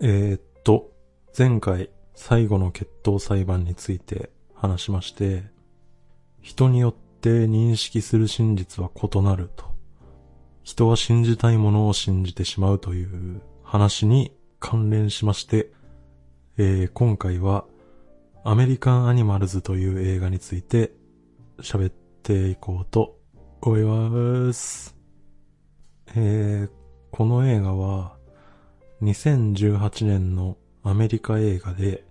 えー、っと、前回最後の決闘裁判について話しまして、人によって認識する真実は異なると。人は信じたいものを信じてしまうという話に関連しまして、えー今回はアメリカンアニマルズという映画について喋っていこうと思います。えーこの映画は2018年のアメリカ映画で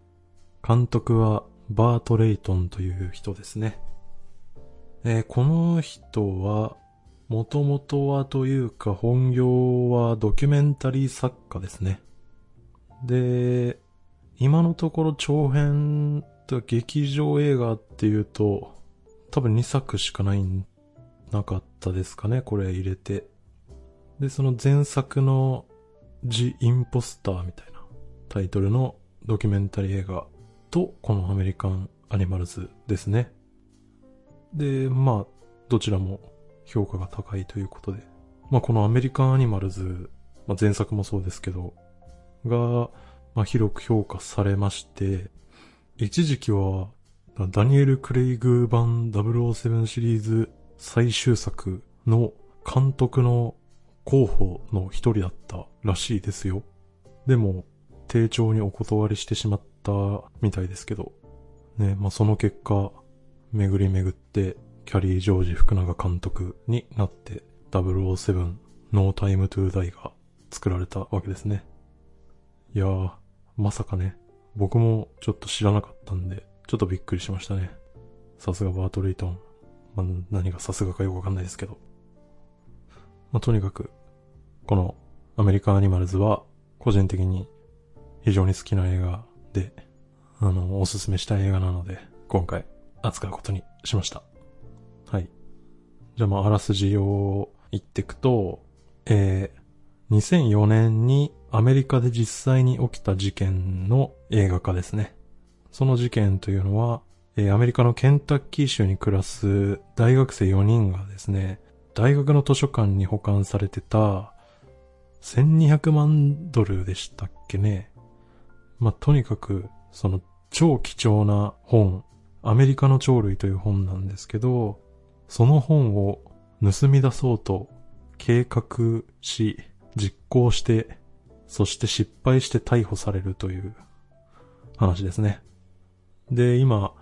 監督はバート・レイトンという人ですね。えーこの人はもともとはというか本業はドキュメンタリー作家ですね。で、今のところ長編と劇場映画っていうと多分2作しかない、なかったですかね、これ入れて。で、その前作の The Imposter みたいなタイトルのドキュメンタリー映画とこのアメリカンアニマルズですね。で、まあ、どちらも評価が高いということで。まあ、このアメリカンアニマルズ、まあ、前作もそうですけど、が、まあ、広く評価されまして、一時期は、ダニエル・クレイグ版007シリーズ最終作の監督の候補の一人だったらしいですよ。でも、丁重にお断りしてしまったみたいですけど、ね、まあ、その結果、巡り巡って、キャリー・ジョージ福永監督になって、007 No Time to Die が作られたわけですね。いやー、まさかね、僕もちょっと知らなかったんで、ちょっとびっくりしましたね。さすがバート・レイトン。まあ、何がさすがかよくわかんないですけど。まあ、とにかく、このアメリカンアニマルズは、個人的に非常に好きな映画で、あの、おすすめしたい映画なので、今回扱うことにしました。はい。じゃあまあ、あらすじを言っていくと、えー、2004年にアメリカで実際に起きた事件の映画化ですね。その事件というのは、えーアメリカのケンタッキー州に暮らす大学生4人がですね、大学の図書館に保管されてた1200万ドルでしたっけね。まあ、とにかく、その超貴重な本、アメリカの鳥類という本なんですけど、その本を盗み出そうと計画し、実行して、そして失敗して逮捕されるという話ですね。で、今、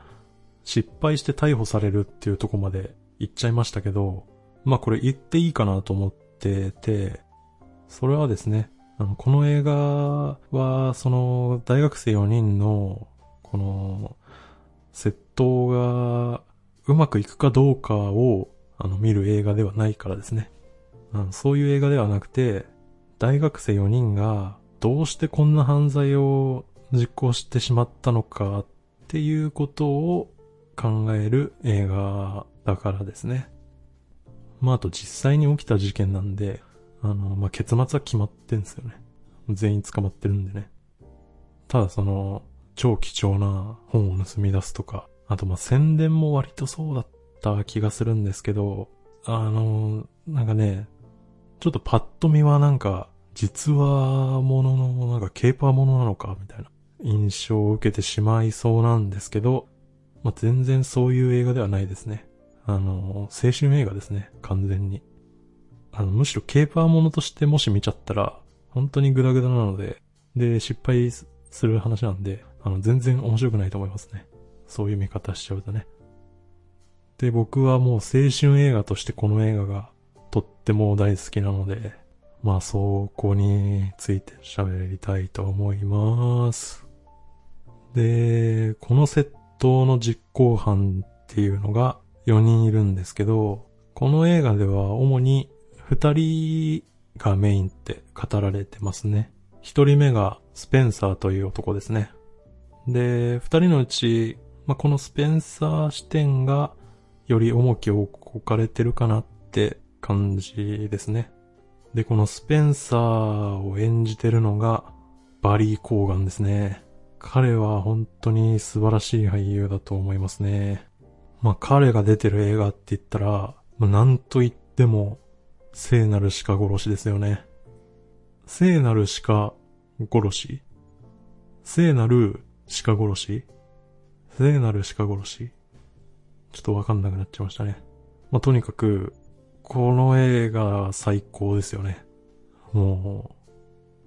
失敗して逮捕されるっていうとこまで言っちゃいましたけど、まあこれ言っていいかなと思ってて、それはですね、あの、この映画は、その、大学生4人の、この、窃盗がうまくいくかどうかを、あの、見る映画ではないからですね。うんそういう映画ではなくて、大学生4人がどうしてこんな犯罪を実行してしまったのかっていうことを考える映画だからですね。まあ、あと実際に起きた事件なんで、あの、まあ、結末は決まってんすよね。全員捕まってるんでね。ただその、超貴重な本を盗み出すとか、あとま、宣伝も割とそうだった気がするんですけど、あの、なんかね、ちょっとパッと見はなんか、実話ものの、なんかケーパーものなのか、みたいな印象を受けてしまいそうなんですけど、まあ、全然そういう映画ではないですね。あの、青春映画ですね、完全に。あの、むしろケーパーものとしてもし見ちゃったら、本当にグダグダなので、で、失敗する話なんで、あの、全然面白くないと思いますね。そういう見方しちゃうとね。で、僕はもう青春映画としてこの映画がとっても大好きなので、まあそこについて喋りたいと思います。で、この窃盗の実行犯っていうのが4人いるんですけど、この映画では主に2人がメインって語られてますね。1人目がスペンサーという男ですね。で、2人のうち、まあ、このスペンサー視点がより重きを置かれてるかなって感じですね。で、このスペンサーを演じてるのがバリー・コーガンですね。彼は本当に素晴らしい俳優だと思いますね。まあ彼が出てる映画って言ったら、まあ、なんと言っても聖なる鹿殺しですよね。聖なる鹿殺し聖なる鹿殺し聖なる鹿殺しちょっとわかんなくなっちゃいましたね。まあ、とにかく、この映画最高ですよね。もう、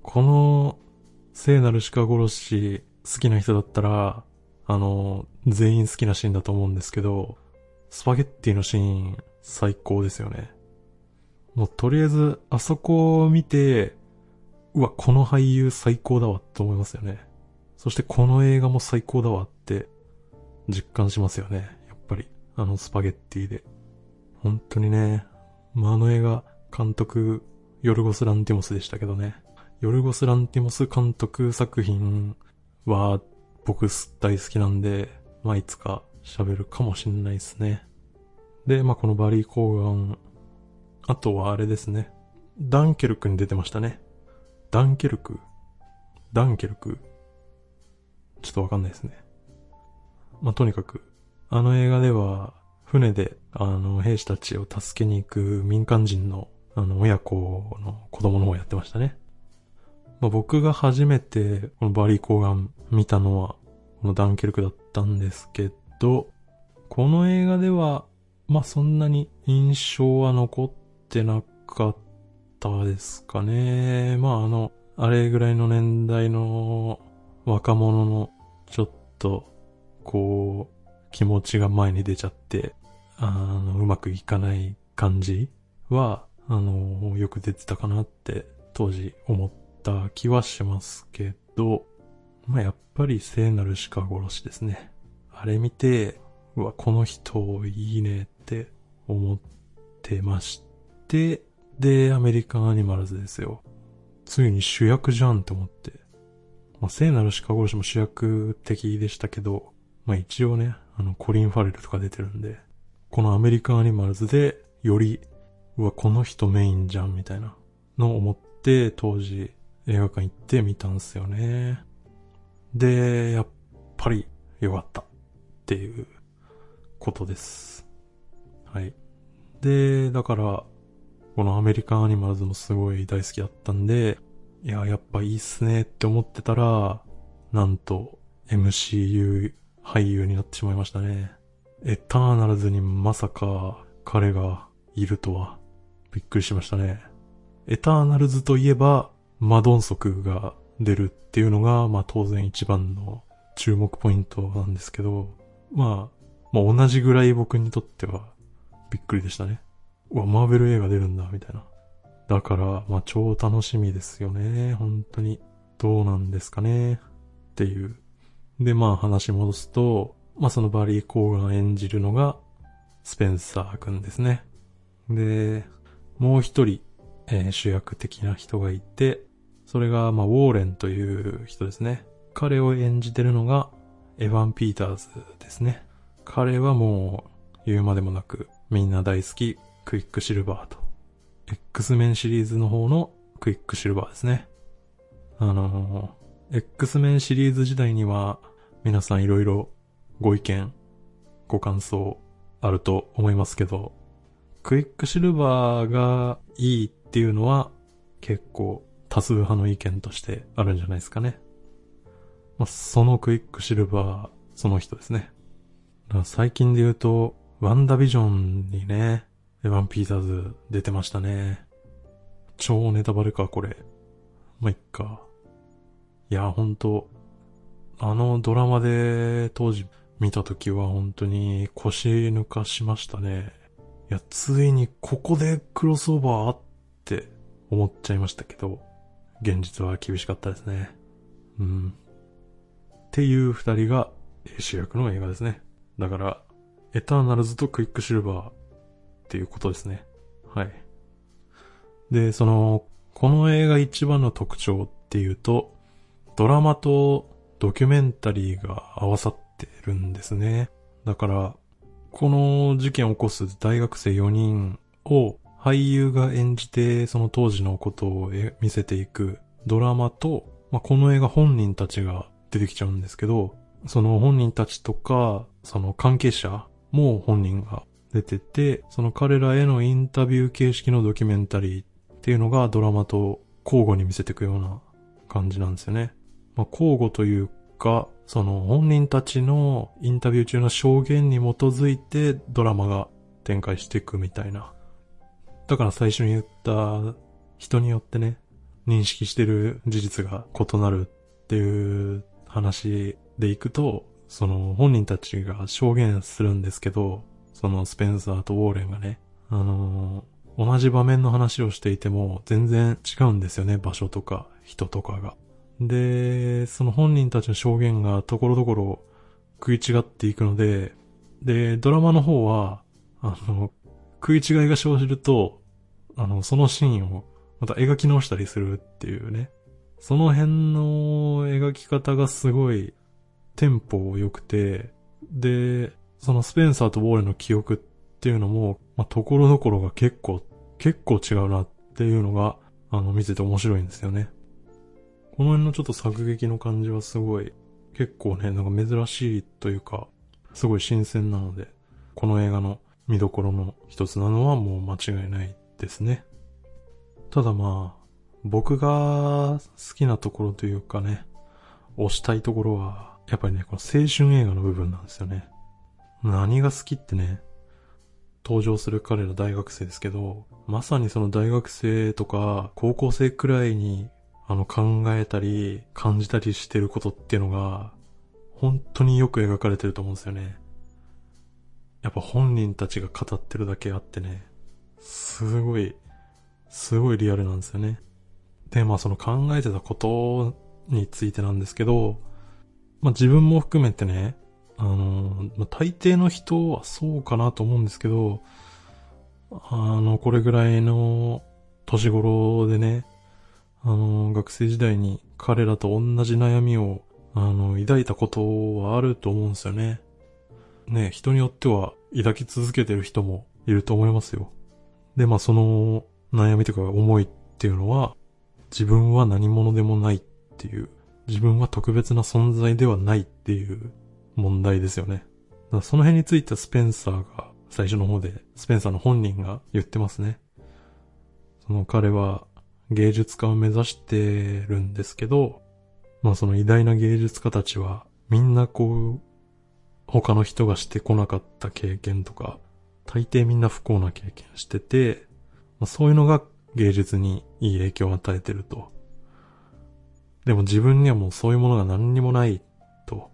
この聖なる鹿殺し好きな人だったら、あの、全員好きなシーンだと思うんですけど、スパゲッティのシーン最高ですよね。もうとりあえず、あそこを見て、うわ、この俳優最高だわって思いますよね。そしてこの映画も最高だわって実感しますよね。やっぱり、あのスパゲッティで。本当にね、まあ、あの映画、監督、ヨルゴス・ランティモスでしたけどね。ヨルゴス・ランティモス監督作品は僕大好きなんで、まあ、いつか喋るかもしんないですね。で、まあ、このバリー・コーガン、あとはあれですね。ダンケルクに出てましたね。ダンケルク？ダンケルク？ちょっとわかんないですね。まあ、とにかく、あの映画では、船で、あの、兵士たちを助けに行く民間人の、あの、親子の子供の方やってましたね。まあ、僕が初めて、このバリー・コーガン見たのは、このダンケルクだったんですけど、この映画では、まあ、そんなに印象は残ってなかったですかね。まあ、あの、あれぐらいの年代の若者のちょっと、こう、気持ちが前に出ちゃって、あの、うまくいかない感じは、あの、よく出てたかなって当時思った気はしますけど、まあ、やっぱり聖なる鹿殺しですね。あれ見て、うわ、この人いいねって思ってまして、で、アメリカンアニマルズですよ。ついに主役じゃんって思って。まあ、聖なる鹿殺しも主役的でしたけど、まあ一応ね、あの、コリン・ファレルとか出てるんで、このアメリカンアニマルズで、より、うわ、この人メインじゃん、みたいなのを思って、当時映画館行って見たんすよね。で、やっぱり良かったっていうことです。はい。で、だから、このアメリカンアニマルズもすごい大好きだったんで、いや、やっぱいいっすねって思ってたら、なんと MCU 俳優になってしまいましたね。エターナルズにまさか彼がいるとはびっくりしましたね。エターナルズといえばマドンソクが出るっていうのが、まあ当然一番の注目ポイントなんですけど、まあ、まあ同じぐらい僕にとってはびっくりでしたね。うわ、マーベル映画出るんだ、みたいな。だから、まあ超楽しみですよね。本当に。どうなんですかね。っていう。で、まあ話戻すと、まあそのバリー・コーガン演じるのが、スペンサー君ですね。で、もう一人、えー、主役的な人がいて、それが、まあ、ウォーレンという人ですね。彼を演じてるのが、エヴァン・ピーターズですね。彼はもう、言うまでもなく、みんな大好き、クイックシルバーと X メンシリーズの方のクイックシルバーですね。あのー、X メンシリーズ時代には皆さんいろいろご意見、ご感想あると思いますけど、クイックシルバーがいいっていうのは結構多数派の意見としてあるんじゃないですかね。まあ、そのクイックシルバー、その人ですね。最近で言うと、ワンダビジョンにね、エヴァン・ピーターズ出てましたね。超ネタバレか、これ。まあ、いっか。いや、ほんと、あのドラマで当時見た時は本当に腰抜かしましたね。いや、ついにここでクロスオーバーって思っちゃいましたけど、現実は厳しかったですね。うん。っていう二人が主役の映画ですね。だから、エターナルズとクイックシルバー、っていうことですね。はい。で、その、この映画一番の特徴っていうと、ドラマとドキュメンタリーが合わさってるんですね。だから、この事件を起こす大学生4人を俳優が演じてその当時のことを見せていくドラマと、まあ、この映画本人たちが出てきちゃうんですけど、その本人たちとか、その関係者も本人が出てて、その彼らへのインタビュー形式のドキュメンタリーっていうのがドラマと交互に見せていくような感じなんですよね。まあ、交互というか、その本人たちのインタビュー中の証言に基づいてドラマが展開していくみたいな。だから最初に言った人によってね、認識してる事実が異なるっていう話でいくと、その本人たちが証言するんですけど、そのスペンサーとウォーレンがね、あのー、同じ場面の話をしていても全然違うんですよね、場所とか人とかが。で、その本人たちの証言がところどころ食い違っていくので、で、ドラマの方は、あの、食い違いが生じると、あの、そのシーンをまた描き直したりするっていうね。その辺の描き方がすごいテンポ良くて、で、そのスペンサーとウォーレの記憶っていうのも、まあ、ところどころが結構、結構違うなっていうのが、あの、見てて面白いんですよね。この辺のちょっと作劇の感じはすごい、結構ね、なんか珍しいというか、すごい新鮮なので、この映画の見どころの一つなのはもう間違いないですね。ただまあ、僕が好きなところというかね、推したいところは、やっぱりね、この青春映画の部分なんですよね。何が好きってね、登場する彼ら大学生ですけど、まさにその大学生とか高校生くらいにあの考えたり感じたりしてることっていうのが本当によく描かれてると思うんですよね。やっぱ本人たちが語ってるだけあってね、すごい、すごいリアルなんですよね。で、まあその考えてたことについてなんですけど、まあ自分も含めてね、あの、まあ、大抵の人はそうかなと思うんですけど、あの、これぐらいの年頃でね、あの、学生時代に彼らと同じ悩みを、あの、抱いたことはあると思うんですよね。ね、人によっては抱き続けてる人もいると思いますよ。で、まあその悩みとか思いっていうのは、自分は何者でもないっていう、自分は特別な存在ではないっていう問題ですよね。その辺についてはスペンサーが最初の方で、スペンサーの本人が言ってますね。その彼は芸術家を目指してるんですけど、まあその偉大な芸術家たちはみんなこう、他の人がしてこなかった経験とか、大抵みんな不幸な経験してて、まあ、そういうのが芸術にいい影響を与えてると。でも自分にはもうそういうものが何にもないと。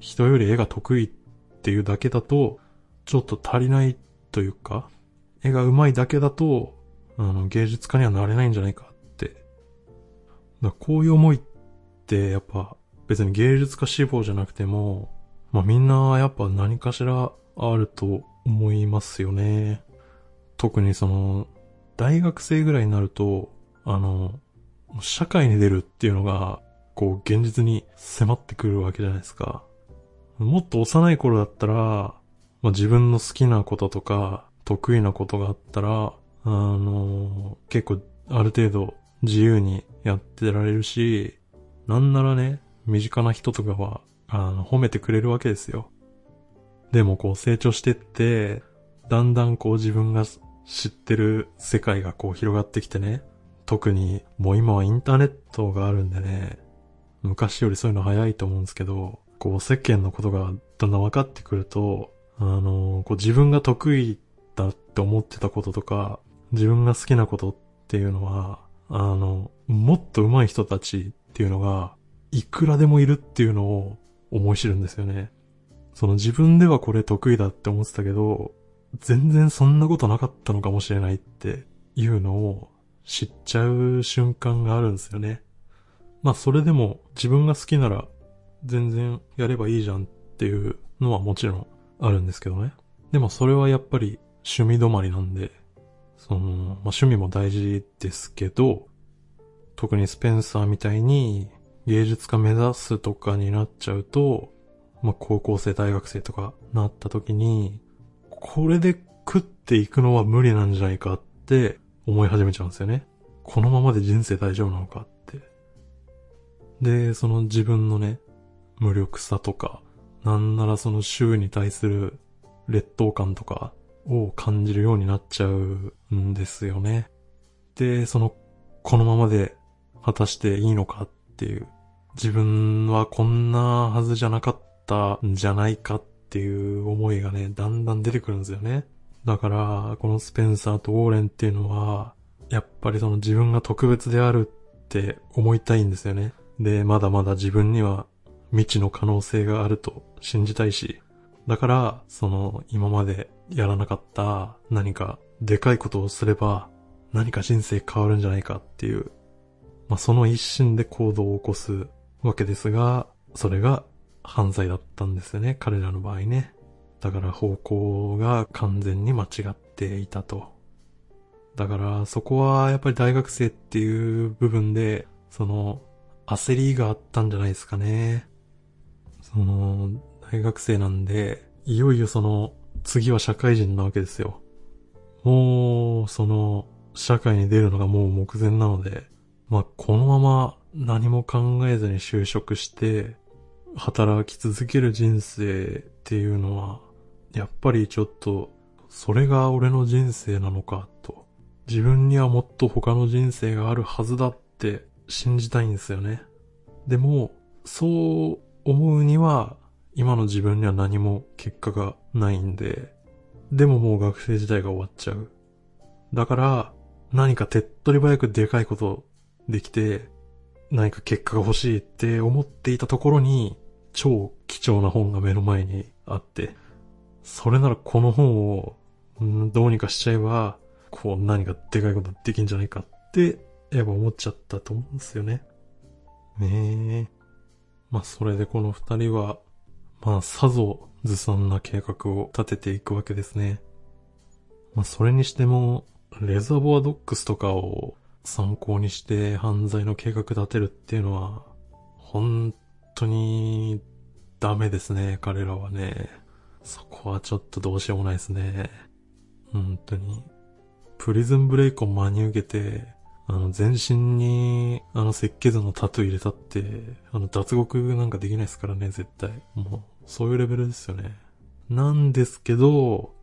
人より絵が得意っていうだけだと、ちょっと足りないというか、絵が上手いだけだと、あの、芸術家にはなれないんじゃないかって。だこういう思いって、やっぱ、別に芸術家志望じゃなくても、まあみんなやっぱ何かしらあると思いますよね。特にその、大学生ぐらいになると、あの、社会に出るっていうのが、こう、現実に迫ってくるわけじゃないですか。もっと幼い頃だったら、まあ、自分の好きなこととか、得意なことがあったら、あの、結構、ある程度、自由にやってられるし、なんならね、身近な人とかは、あの、褒めてくれるわけですよ。でもこう成長してって、だんだんこう自分が知ってる世界がこう広がってきてね。特にもう今はインターネットがあるんでね、昔よりそういうの早いと思うんですけど、こう世間のことがだんだん分かってくると、あの、こう自分が得意だって思ってたこととか、自分が好きなことっていうのは、あの、もっと上手い人たちっていうのが、いくらでもいるっていうのを思い知るんですよね。その自分ではこれ得意だって思ってたけど、全然そんなことなかったのかもしれないっていうのを知っちゃう瞬間があるんですよね。まあそれでも自分が好きなら全然やればいいじゃんっていうのはもちろんあるんですけどね。でもそれはやっぱり趣味止まりなんで、その、まあ趣味も大事ですけど、特にスペンサーみたいに芸術家目指すとかになっちゃうと、まあ高校生、大学生とかなった時に、これで食っていくのは無理なんじゃないかって思い始めちゃうんですよね。このままで人生大丈夫なのかって。で、その自分のね、無力さとか、なんならその周囲に対する劣等感とかを感じるようになっちゃうんですよね。で、その、このままで果たしていいのかっていう。自分はこんなはずじゃなかったんじゃないかっていう思いがね、だんだん出てくるんですよね。だから、このスペンサーとウォーレンっていうのは、やっぱりその自分が特別であるって思いたいんですよね。で、まだまだ自分には未知の可能性があると信じたいし、だから、その今までやらなかった何かでかいことをすれば何か人生変わるんじゃないかっていう、まあ、その一心で行動を起こすわけですが、それが犯罪だったんですよね、彼らの場合ね。だから方向が完全に間違っていたと。だからそこはやっぱり大学生っていう部分で、その焦りがあったんじゃないですかね。その大学生なんで、いよいよその次は社会人なわけですよ。もう、その、社会に出るのがもう目前なので、まあ、このまま何も考えずに就職して、働き続ける人生っていうのは、やっぱりちょっと、それが俺の人生なのかと。自分にはもっと他の人生があるはずだって信じたいんですよね。でも、そう思うには、今の自分には何も結果がないんで、でももう学生時代が終わっちゃう。だから、何か手っ取り早くでかいことできて、何か結果が欲しいって思っていたところに、超貴重な本が目の前にあって、それならこの本を、どうにかしちゃえば、こう何かでかいことできんじゃないかって、やっぱ思っちゃったと思うんですよね。ねえ。まあそれでこの二人は、まあさぞずさんな計画を立てていくわけですね。まあそれにしても、レザーボアドックスとかを参考にして犯罪の計画立てるっていうのは、本当にダメですね、彼らはね。そこはちょっとどうしようもないですね。本当に。プリズンブレイクを真に受けて、あの、全身に、あの、設計図のタトゥー入れたって、あの、脱獄なんかできないですからね、絶対。もう、そういうレベルですよね。なんですけど、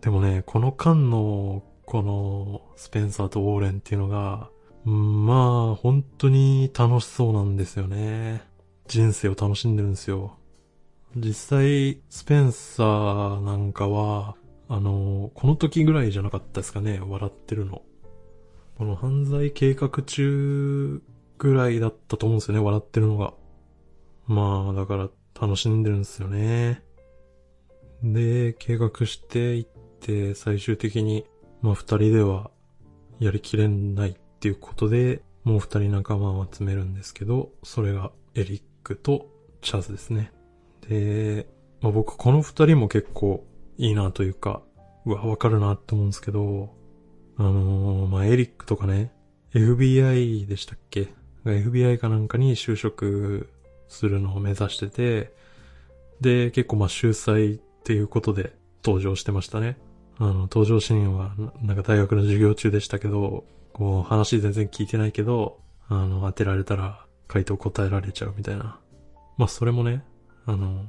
でもね、この間のこのスペンサーとウォーレンっていうのが、まあ、本当に楽しそうなんですよね。人生を楽しんでるんですよ。実際、スペンサーなんかは、あの、この時ぐらいじゃなかったですかね、笑ってるの。この犯罪計画中ぐらいだったと思うんですよね、笑ってるのが。まあ、だから楽しんでるんですよね。で、計画していって、最終的にまあ二人ではやりきれないっていうことで、もう二人仲間を集めるんですけど、それがエリックとチャズですね。で、まあ僕この二人も結構いいなというか、うわ、わかるなって思うんですけど、あのー、まあエリックとかね、FBI でしたっけ ?FBI かなんかに就職するのを目指してて、で、結構まあ秀才っていうことで登場してましたね。あの、登場シーンは、なんか大学の授業中でしたけど、こう、話全然聞いてないけど、あの、当てられたら回答答えられちゃうみたいな。まあ、それもね、あの、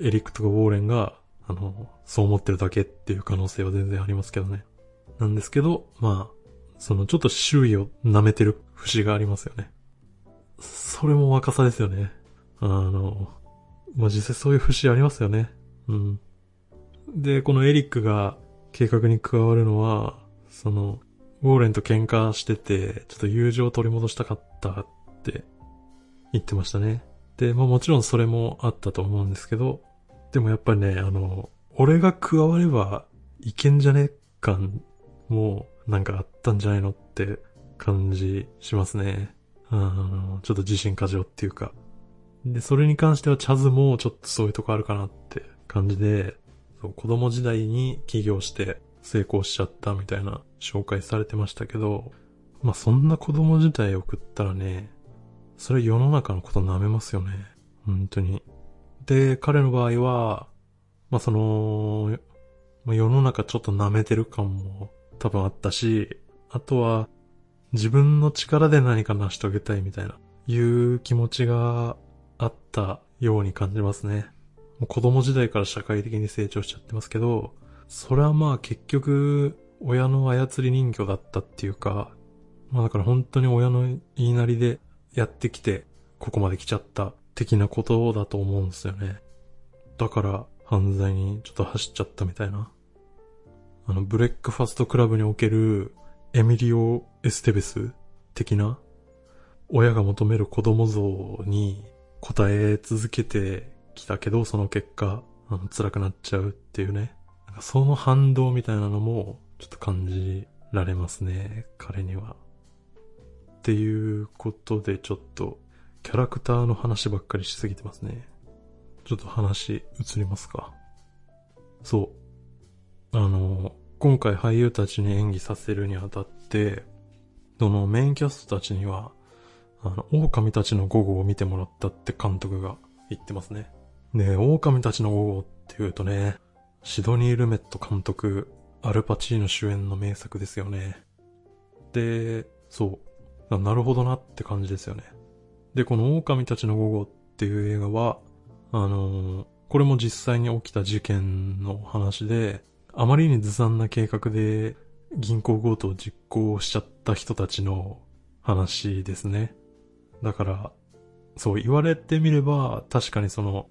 エリックとかウォーレンが、あの、そう思ってるだけっていう可能性は全然ありますけどね。なんですけど、まあ、そのちょっと周囲を舐めてる節がありますよね。それも若さですよね。あの、まあ、実際そういう節ありますよね。うん。で、このエリックが計画に加わるのは、その、ウォーレンと喧嘩してて、ちょっと友情を取り戻したかったって言ってましたね。で、まあもちろんそれもあったと思うんですけど、でもやっぱりね、あの、俺が加わればいけんじゃね感もなんかあったんじゃないのって感じしますね。あの、ちょっと自信過剰っていうか。で、それに関してはチャズもちょっとそういうとこあるかなって感じで、そう子供時代に起業して成功しちゃったみたいな紹介されてましたけど、まあそんな子供時代送ったらね、それ世の中のこと舐めますよね。本当に。で、彼の場合は、まあその、まあ、世の中ちょっと舐めてる感も多分あったし、あとは自分の力で何か成し遂げたいみたいな、いう気持ちがあったように感じますね。もう子供時代から社会的に成長しちゃってますけど、それはまあ結局、親の操り人形だったっていうか、まあだから本当に親の言いなりでやってきて、ここまで来ちゃった的なことだと思うんですよね。だから犯罪にちょっと走っちゃったみたいな。あの、ブレックファストクラブにおけるエミリオ・エステベス的な親が求める子供像に応え続けてきたけど、その結果、あの辛くなっちゃうっていうね。なんかその反動みたいなのもちょっと感じられますね、彼には。っていうことでちょっとキャラクターの話ばっかりしすぎてますね。ちょっと話移りますか。そう。あの、今回俳優たちに演技させるにあたって、そのメインキャストたちには、あの、狼たちの午後を見てもらったって監督が言ってますね。で、狼たちの午後って言うとね、シドニー・ルメット監督、アルパチーノ主演の名作ですよね。で、そう。なるほどなって感じですよね。で、この狼たちの午後っていう映画は、あのー、これも実際に起きた事件の話で、あまりにずさんな計画で銀行強盗を実行しちゃった人たちの話ですね。だから、そう言われてみれば、確かにその、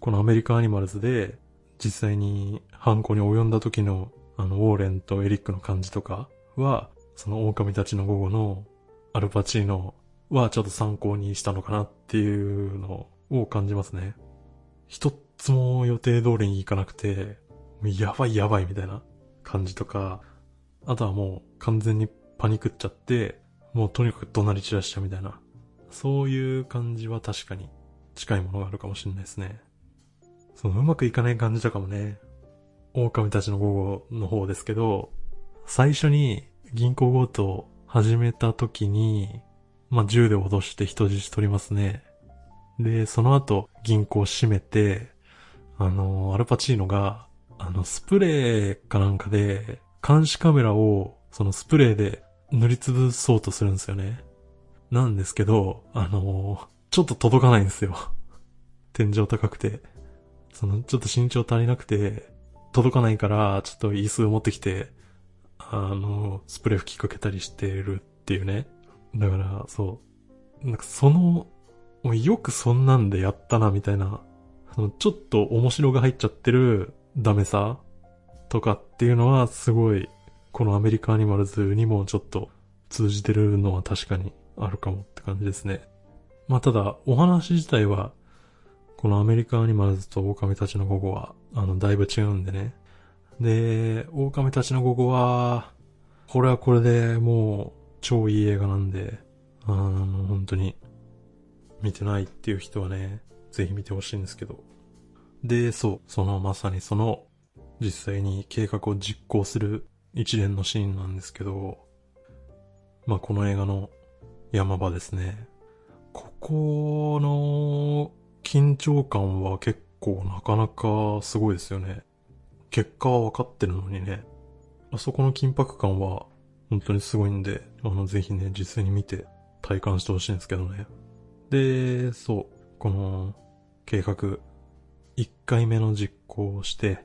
このアメリカアニマルズで、実際に犯行に及んだ時の、あの、ウォーレンとエリックの感じとかは、その狼たちの午後のアルパチーノはちょっと参考にしたのかなっていうのを感じますね。一つも予定通りにいかなくて、やばいやばいみたいな感じとか、あとはもう完全にパニクっちゃって、もうとにかく怒鳴り散らしちゃうみたいな。そういう感じは確かに近いものがあるかもしれないですね。そのうまくいかない感じとかもね、狼たちの午後の方ですけど、最初に銀行強盗始めた時に、まあ、銃で脅して人質取りますね。で、その後、銀行閉めて、あの、アルパチーノが、あの、スプレーかなんかで、監視カメラを、そのスプレーで塗りつぶそうとするんですよね。なんですけど、あの、ちょっと届かないんですよ。天井高くて。その、ちょっと身長足りなくて、届かないから、ちょっと椅子を持ってきて、あの、スプレー吹きかけたりしてるっていうね。だから、そう。なんかその、よくそんなんでやったな、みたいな。そのちょっと面白が入っちゃってるダメさとかっていうのはすごい、このアメリカアニマルズにもちょっと通じてるのは確かにあるかもって感じですね。まあただ、お話自体は、このアメリカアニマルズと狼たちの午後は、あの、だいぶ違うんでね。で、狼たちの午後は、これはこれでもう、超いい映画なんで、あの、本当に、見てないっていう人はね、ぜひ見てほしいんですけど。で、そう、そのまさにその、実際に計画を実行する一連のシーンなんですけど、まあ、この映画の山場ですね。ここの緊張感は結構なかなかすごいですよね。結果は分かってるのにね。あそこの緊迫感は本当にすごいんで、あの、ぜひね、実際に見て体感してほしいんですけどね。で、そう、この計画、1回目の実行をして、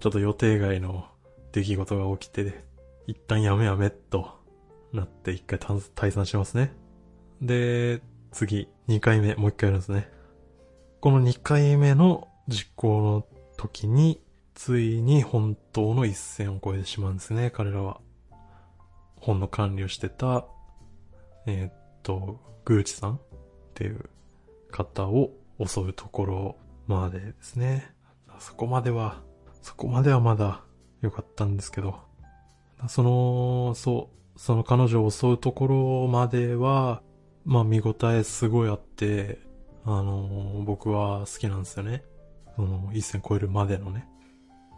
ちょっと予定外の出来事が起きて、一旦やめやめとなって一回退散しますね。で、次、2回目、もう1回やるんですね。この2回目の実行の時に、ついに本当の一線を越えてしまうんですね、彼らは。本の管理をしてた、えー、っと、グーチさんっていう方を襲うところまでですね。そこまでは、そこまではまだ良かったんですけど、その、そう、その彼女を襲うところまでは、まあ見応えすごいあって、あの、僕は好きなんですよね。その、一線超えるまでのね。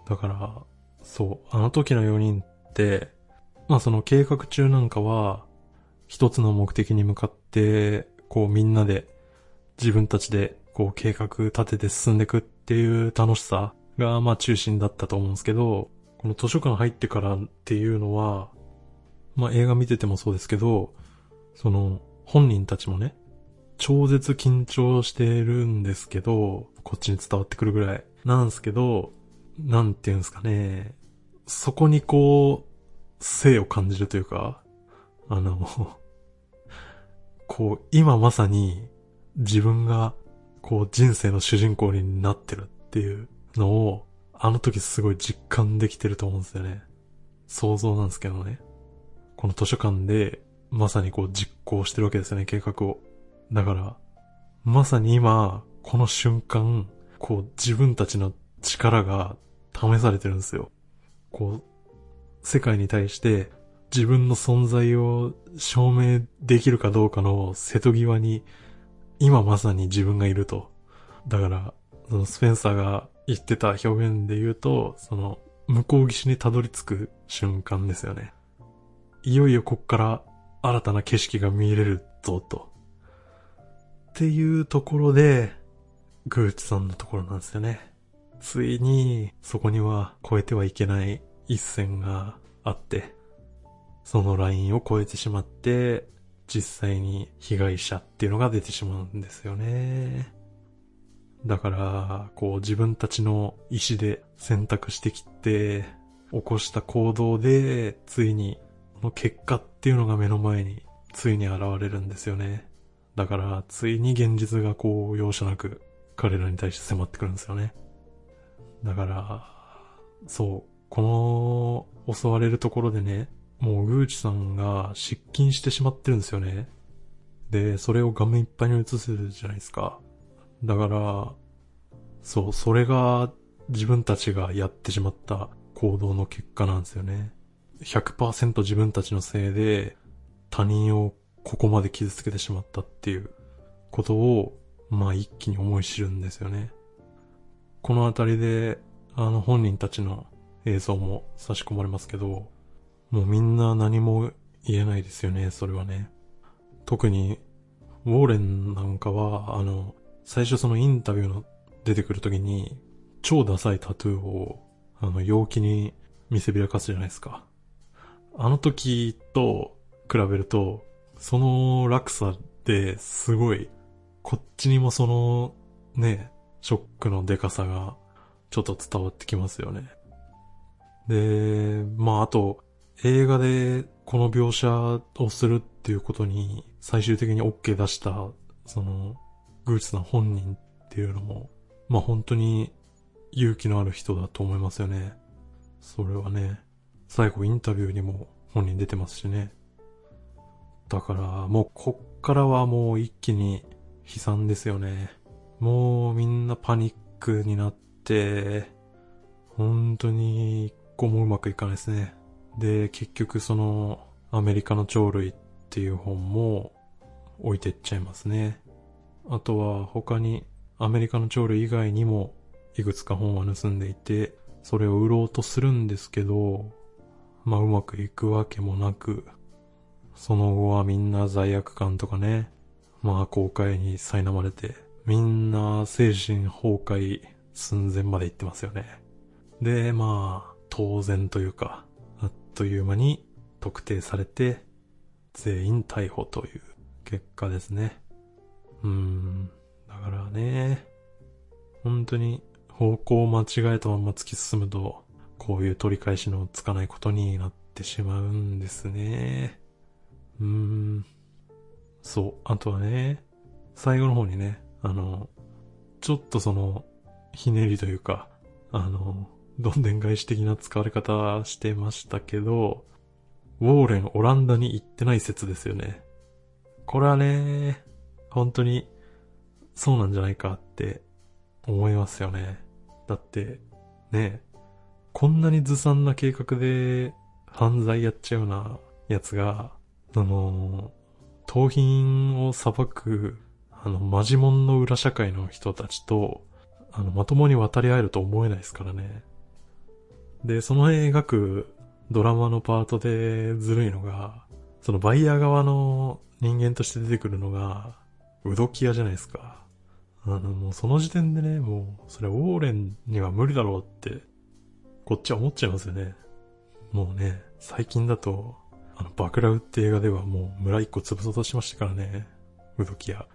だから、そう、あの時の4人って、まあその計画中なんかは、一つの目的に向かって、こうみんなで自分たちでこう計画立てて進んでいくっていう楽しさがまあ中心だったと思うんですけど、この図書館入ってからっていうのは、まあ映画見ててもそうですけど、その本人たちもね、超絶緊張してるんですけど、こっちに伝わってくるぐらいなんですけど、なんていうんですかね、そこにこう、生を感じるというか、あの、こう、今まさに、自分が、こう人生の主人公になってるっていうのを、あの時すごい実感できてると思うんですよね。想像なんですけどね。この図書館で、まさにこう実行してるわけですよね、計画を。だから、まさに今、この瞬間、こう自分たちの力が試されてるんですよ。こう、世界に対して自分の存在を証明できるかどうかの瀬戸際に、今まさに自分がいると。だから、そのスペンサーが言ってた表現で言うと、その、向こう岸にたどり着く瞬間ですよね。いよいよこっから新たな景色が見れるぞと。っていうところで、グーチさんのところなんですよね。ついに、そこには越えてはいけない一線があって、そのラインを越えてしまって、実際に被害者っていうのが出てしまうんですよね。だから、こう自分たちの意思で選択してきて、起こした行動で、ついに、の結果っていうのが目の前に、ついに現れるんですよね。だから、ついに現実がこう、容赦なく、彼らに対して迫ってくるんですよね。だから、そう、この、襲われるところでね、もうグーチさんが失禁してしまってるんですよね。で、それを画面いっぱいに映せるじゃないですか。だから、そう、それが自分たちがやってしまった行動の結果なんですよね。100%自分たちのせいで他人をここまで傷つけてしまったっていうことを、まあ一気に思い知るんですよね。このあたりで、あの本人たちの映像も差し込まれますけど、もうみんな何も言えないですよね、それはね。特に、ウォーレンなんかは、あの、最初そのインタビューの出てくるときに、超ダサいタトゥーを、あの、陽気に見せびらかすじゃないですか。あの時と比べると、その落差ですごい、こっちにもその、ね、ショックのデカさが、ちょっと伝わってきますよね。で、まああと、映画でこの描写をするっていうことに最終的に OK 出した、その、グーチさん本人っていうのも、まあ本当に勇気のある人だと思いますよね。それはね、最後インタビューにも本人出てますしね。だからもうこっからはもう一気に悲惨ですよね。もうみんなパニックになって、本当に一個もうまくいかないですね。で、結局そのアメリカの鳥類っていう本も置いてっちゃいますね。あとは他にアメリカの鳥類以外にもいくつか本は盗んでいて、それを売ろうとするんですけど、まあうまくいくわけもなく、その後はみんな罪悪感とかね、まあ後悔に苛まれて、みんな精神崩壊寸前まで行ってますよね。で、まあ、当然というか、あっという間に特定されて、全員逮捕という結果ですね。うーん。だからね、本当に方向を間違えたまま突き進むと、こういう取り返しのつかないことになってしまうんですね。うーん。そう。あとはね、最後の方にね、あの、ちょっとその、ひねりというか、あの、どんでん返し的な使われ方してましたけど、ウォーレンオランダに行ってない説ですよね。これはね、本当にそうなんじゃないかって思いますよね。だって、ね、こんなにずさんな計画で犯罪やっちゃうようなやつが、あの、盗品を裁く、あの、マジモンの裏社会の人たちと、あの、まともに渡り合えると思えないですからね。で、その描くドラマのパートでずるいのが、そのバイヤー側の人間として出てくるのが、うどき屋じゃないですか。あの、もうその時点でね、もう、それウォーレンには無理だろうって、こっちは思っちゃいますよね。もうね、最近だと、あの、バクラウって映画ではもう村一個潰そうとしましたからね。うどき屋。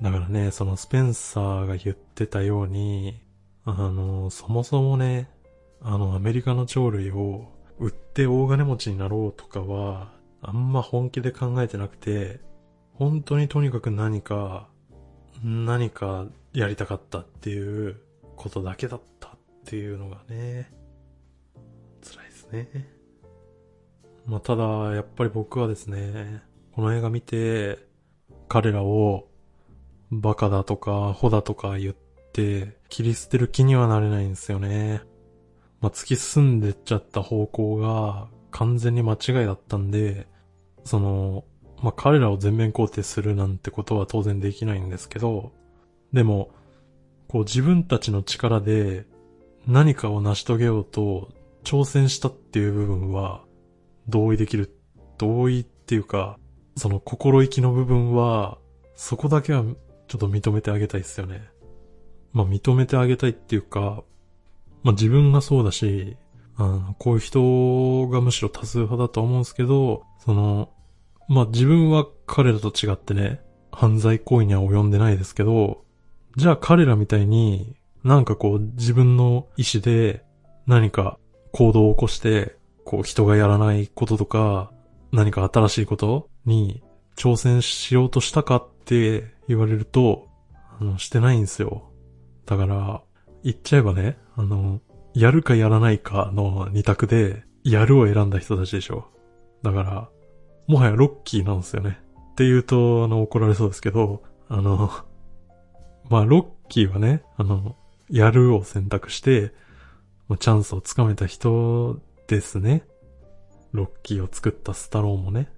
だからね、そのスペンサーが言ってたように、あの、そもそもね、あの、アメリカの鳥類を売って大金持ちになろうとかは、あんま本気で考えてなくて、本当にとにかく何か、何かやりたかったっていうことだけだったっていうのがね、辛いですね。まあ、ただ、やっぱり僕はですね、この映画見て、彼らをバカだとか、ホだとか言って、切り捨てる気にはなれないんですよね。まあ、突き進んでっちゃった方向が完全に間違いだったんで、その、まあ、彼らを全面肯定するなんてことは当然できないんですけど、でも、こう自分たちの力で何かを成し遂げようと挑戦したっていう部分は同意できる。同意っていうか、その心意気の部分は、そこだけはちょっと認めてあげたいですよね。まあ認めてあげたいっていうか、まあ自分がそうだし、あの、こういう人がむしろ多数派だと思うんですけど、その、まあ自分は彼らと違ってね、犯罪行為には及んでないですけど、じゃあ彼らみたいに、なんかこう自分の意志で何か行動を起こして、こう人がやらないこととか、何か新しいことに挑戦しようとしたかって言われると、あの、してないんですよ。だから、言っちゃえばね、あの、やるかやらないかの二択で、やるを選んだ人たちでしょ。だから、もはやロッキーなんですよね。って言うと、あの、怒られそうですけど、あの、まあ、ロッキーはね、あの、やるを選択して、チャンスをつかめた人ですね。ロッキーを作ったスタローもね。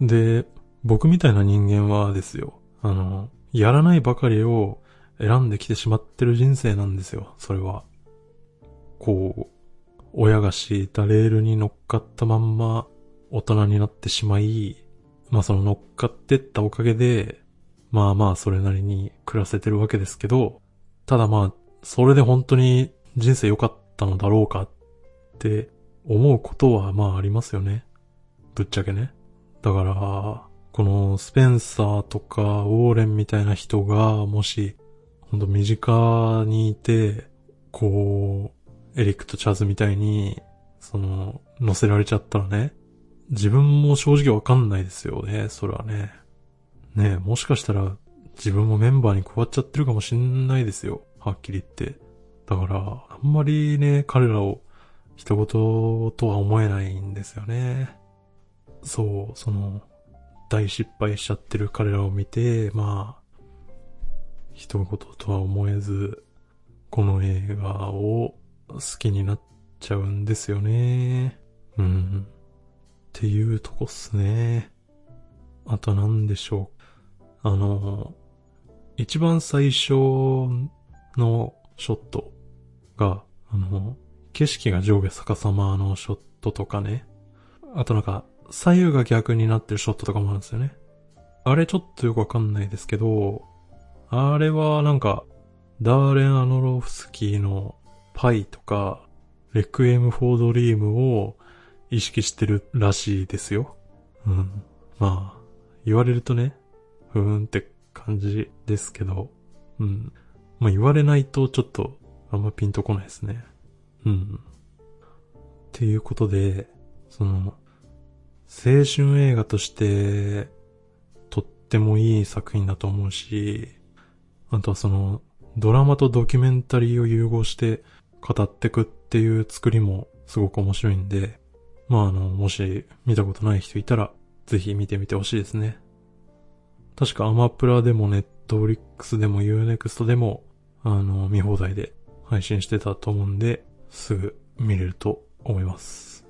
で、僕みたいな人間はですよ、あの、やらないばかりを選んできてしまってる人生なんですよ、それは。こう、親が敷いたレールに乗っかったまんま大人になってしまい、まあその乗っかってったおかげで、まあまあそれなりに暮らせてるわけですけど、ただまあ、それで本当に人生良かったのだろうかって思うことはまあありますよね。ぶっちゃけね。だから、このスペンサーとかウォーレンみたいな人がもし、ほんと身近にいて、こう、エリックとチャズみたいに、その、乗せられちゃったらね、自分も正直わかんないですよね、それはね。ねえもしかしたら自分もメンバーに加わっちゃってるかもしんないですよ。はっきり言って。だから、あんまりね、彼らを一言とは思えないんですよね。そう、その、大失敗しちゃってる彼らを見て、まあ、一言とは思えず、この映画を好きになっちゃうんですよね。うん。っていうとこっすね。あと何でしょう。あの、一番最初のショットが、あの、景色が上下逆さまのショットとかね。あとなんか、左右が逆になってるショットとかもあるんですよね。あれちょっとよくわかんないですけど、あれはなんか、ダーレン・アノロフスキーのパイとか、レクエム・フォードリームを意識してるらしいですよ。うん。まあ、言われるとね、ふーんって感じですけど、うん。まあ言われないとちょっとあんまピンとこないですね。うん。っていうことで、その、青春映画として、とってもいい作品だと思うし、あとはその、ドラマとドキュメンタリーを融合して語ってくっていう作りもすごく面白いんで、まああの、もし見たことない人いたら、ぜひ見てみてほしいですね。確かアマプラでもネットフリックスでもユーネクストでも、あの、見放題で配信してたと思うんで、すぐ見れると思います。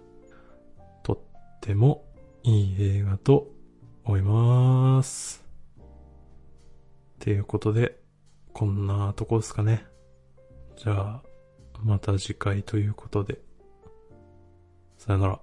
とってもいい映画と思います。っていうことで、こんなとこですかね。じゃあ、また次回ということで、さよなら。